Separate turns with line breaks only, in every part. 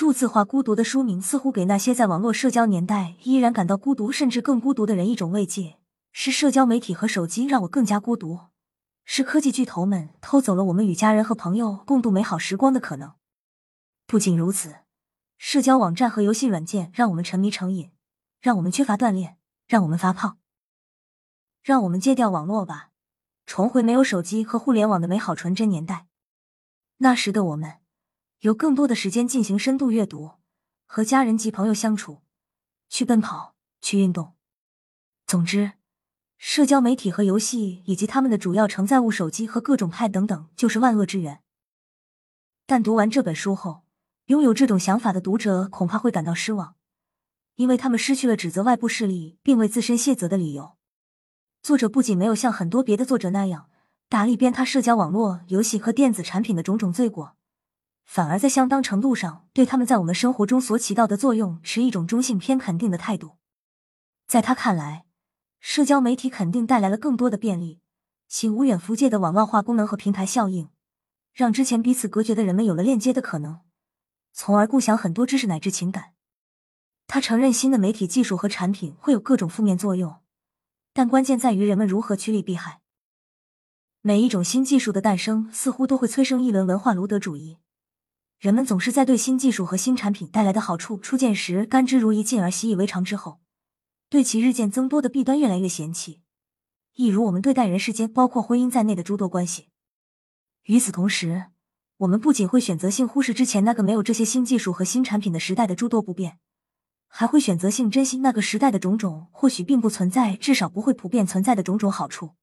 数字化孤独的书名似乎给那些在网络社交年代依然感到孤独甚至更孤独的人一种慰藉。是社交媒体和手机让我更加孤独，是科技巨头们偷走了我们与家人和朋友共度美好时光的可能。不仅如此，社交网站和游戏软件让我们沉迷成瘾，让我们缺乏锻炼，让我们发胖。让我们戒掉网络吧，重回没有手机和互联网的美好纯真年代。那时的我们。有更多的时间进行深度阅读，和家人及朋友相处，去奔跑，去运动。总之，社交媒体和游戏以及他们的主要承载物——手机和各种 Pad 等等，就是万恶之源。但读完这本书后，拥有这种想法的读者恐怕会感到失望，因为他们失去了指责外部势力并为自身卸责的理由。作者不仅没有像很多别的作者那样大力鞭挞社交网络、游戏和电子产品的种种罪过。反而在相当程度上对他们在我们生活中所起到的作用持一种中性偏肯定的态度。在他看来，社交媒体肯定带来了更多的便利，其无远弗届的网络化功能和平台效应，让之前彼此隔绝的人们有了链接的可能，从而共享很多知识乃至情感。他承认新的媒体技术和产品会有各种负面作用，但关键在于人们如何趋利避害。每一种新技术的诞生似乎都会催生一轮文化卢德主义。人们总是在对新技术和新产品带来的好处初见时甘之如饴，进而习以为常之后，对其日渐增多的弊端越来越嫌弃。一如我们对待人世间包括婚姻在内的诸多关系。与此同时，我们不仅会选择性忽视之前那个没有这些新技术和新产品的时代的诸多不便，还会选择性珍惜那个时代的种种或许并不存在，至少不会普遍存在的种种好处。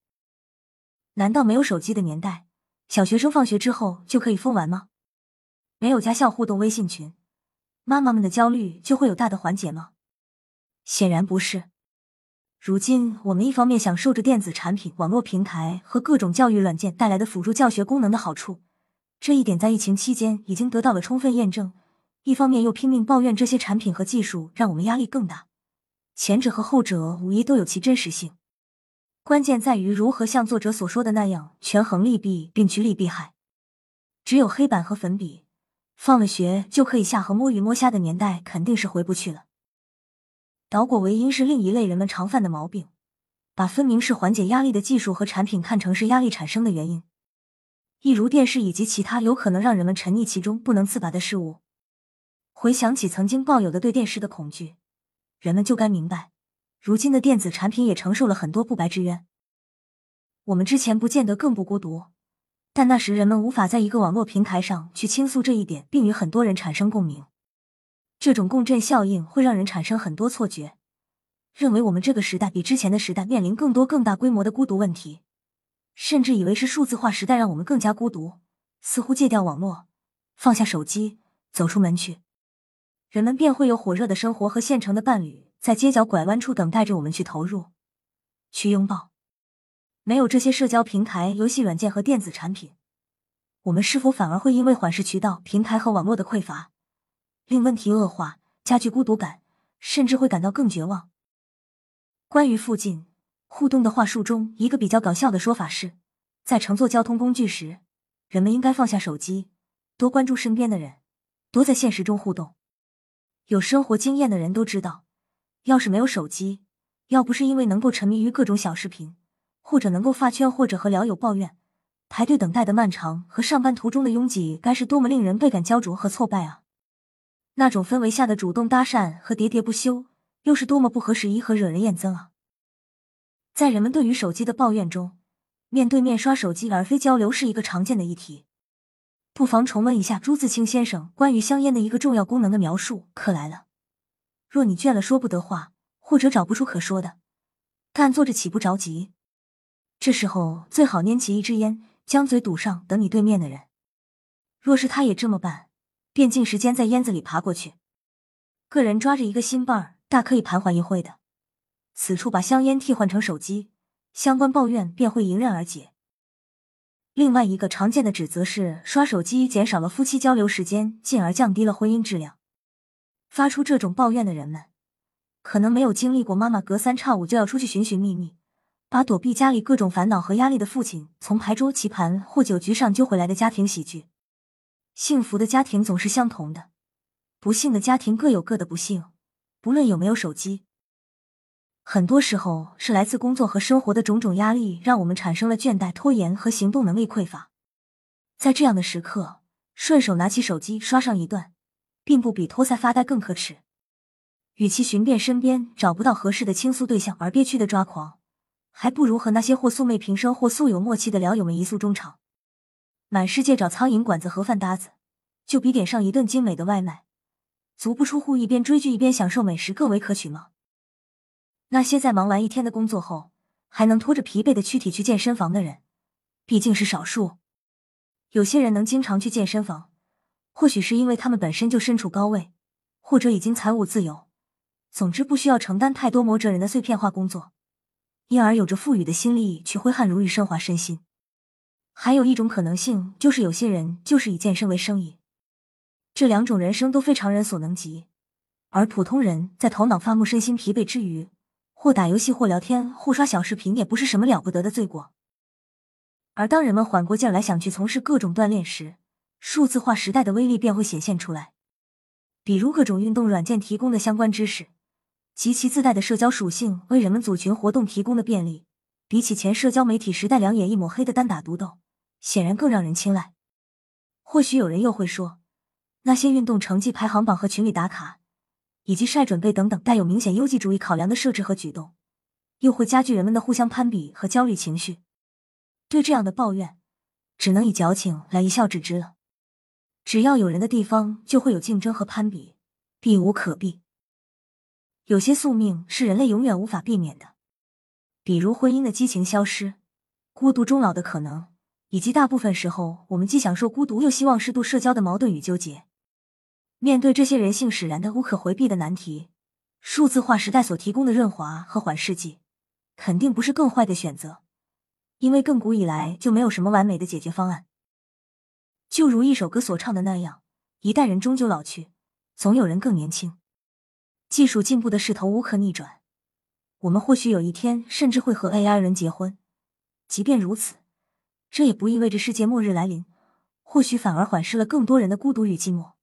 难道没有手机的年代，小学生放学之后就可以疯玩吗？没有家校互动微信群，妈妈们的焦虑就会有大的缓解吗？显然不是。如今，我们一方面享受着电子产品、网络平台和各种教育软件带来的辅助教学功能的好处，这一点在疫情期间已经得到了充分验证；一方面又拼命抱怨这些产品和技术让我们压力更大。前者和后者无疑都有其真实性，关键在于如何像作者所说的那样权衡利弊并趋利避害。只有黑板和粉笔。放了学就可以下河摸鱼摸虾的年代肯定是回不去了。导果为因是另一类人们常犯的毛病，把分明是缓解压力的技术和产品看成是压力产生的原因，一如电视以及其他有可能让人们沉溺其中不能自拔的事物。回想起曾经抱有的对电视的恐惧，人们就该明白，如今的电子产品也承受了很多不白之冤。我们之前不见得更不孤独。但那时人们无法在一个网络平台上去倾诉这一点，并与很多人产生共鸣。这种共振效应会让人产生很多错觉，认为我们这个时代比之前的时代面临更多更大规模的孤独问题，甚至以为是数字化时代让我们更加孤独。似乎戒掉网络，放下手机，走出门去，人们便会有火热的生活和现成的伴侣在街角拐弯处等待着我们去投入，去拥抱。没有这些社交平台、游戏软件和电子产品，我们是否反而会因为缓释渠道、平台和网络的匮乏，令问题恶化，加剧孤独感，甚至会感到更绝望？关于附近互动的话术中，一个比较搞笑的说法是，在乘坐交通工具时，人们应该放下手机，多关注身边的人，多在现实中互动。有生活经验的人都知道，要是没有手机，要不是因为能够沉迷于各种小视频。或者能够发圈，或者和聊友抱怨，排队等待的漫长和上班途中的拥挤，该是多么令人倍感焦灼和挫败啊！那种氛围下的主动搭讪和喋喋不休，又是多么不合时宜和惹人厌憎啊！在人们对于手机的抱怨中，面对面刷手机而非交流是一个常见的议题。不妨重温一下朱自清先生关于香烟的一个重要功能的描述：可来了，若你倦了说不得话，或者找不出可说的，干坐着岂不着急？这时候最好拈起一支烟，将嘴堵上，等你对面的人。若是他也这么办，便尽时间在烟子里爬过去。个人抓着一个新伴儿，大可以盘桓一会的。此处把香烟替换成手机，相关抱怨便会迎刃而解。另外一个常见的指责是，刷手机减少了夫妻交流时间，进而降低了婚姻质量。发出这种抱怨的人们，可能没有经历过妈妈隔三差五就要出去寻寻觅觅。把躲避家里各种烦恼和压力的父亲从牌桌、棋盘或酒局上揪回来的家庭喜剧。幸福的家庭总是相同的，不幸的家庭各有各的不幸，不论有没有手机。很多时候是来自工作和生活的种种压力，让我们产生了倦怠、拖延和行动能力匮乏。在这样的时刻，顺手拿起手机刷上一段，并不比托腮发呆更可耻。与其寻遍身边找不到合适的倾诉对象而憋屈的抓狂，还不如和那些或素昧平生或素有默契的聊友们一诉衷肠。满世界找苍蝇馆子盒饭搭子，就比点上一顿精美的外卖，足不出户一边追剧一边享受美食更为可取吗？那些在忙完一天的工作后，还能拖着疲惫的躯体去健身房的人，毕竟是少数。有些人能经常去健身房，或许是因为他们本身就身处高位，或者已经财务自由，总之不需要承担太多磨折人的碎片化工作，因而有着富裕的心力去挥汗如雨、升华身心。还有一种可能性，就是有些人就是以健身为生意。这两种人生都非常人所能及，而普通人在头脑发木、身心疲惫之余。或打游戏，或聊天，或刷小视频，也不是什么了不得的罪过。而当人们缓过劲来，想去从事各种锻炼时，数字化时代的威力便会显现出来。比如各种运动软件提供的相关知识，及其自带的社交属性，为人们组群活动提供的便利，比起前社交媒体时代两眼一抹黑的单打独斗，显然更让人青睐。或许有人又会说，那些运动成绩排行榜和群里打卡。以及晒准备等等带有明显优绩主义考量的设置和举动，又会加剧人们的互相攀比和焦虑情绪。对这样的抱怨，只能以矫情来一笑置之了。只要有人的地方，就会有竞争和攀比，避无可避。有些宿命是人类永远无法避免的，比如婚姻的激情消失、孤独终老的可能，以及大部分时候我们既享受孤独又希望适度社交的矛盾与纠结。面对这些人性使然的无可回避的难题，数字化时代所提供的润滑和缓释剂，肯定不是更坏的选择。因为亘古以来就没有什么完美的解决方案。就如一首歌所唱的那样，一代人终究老去，总有人更年轻。技术进步的势头无可逆转，我们或许有一天甚至会和 AI 人结婚。即便如此，这也不意味着世界末日来临，或许反而缓释了更多人的孤独与寂寞。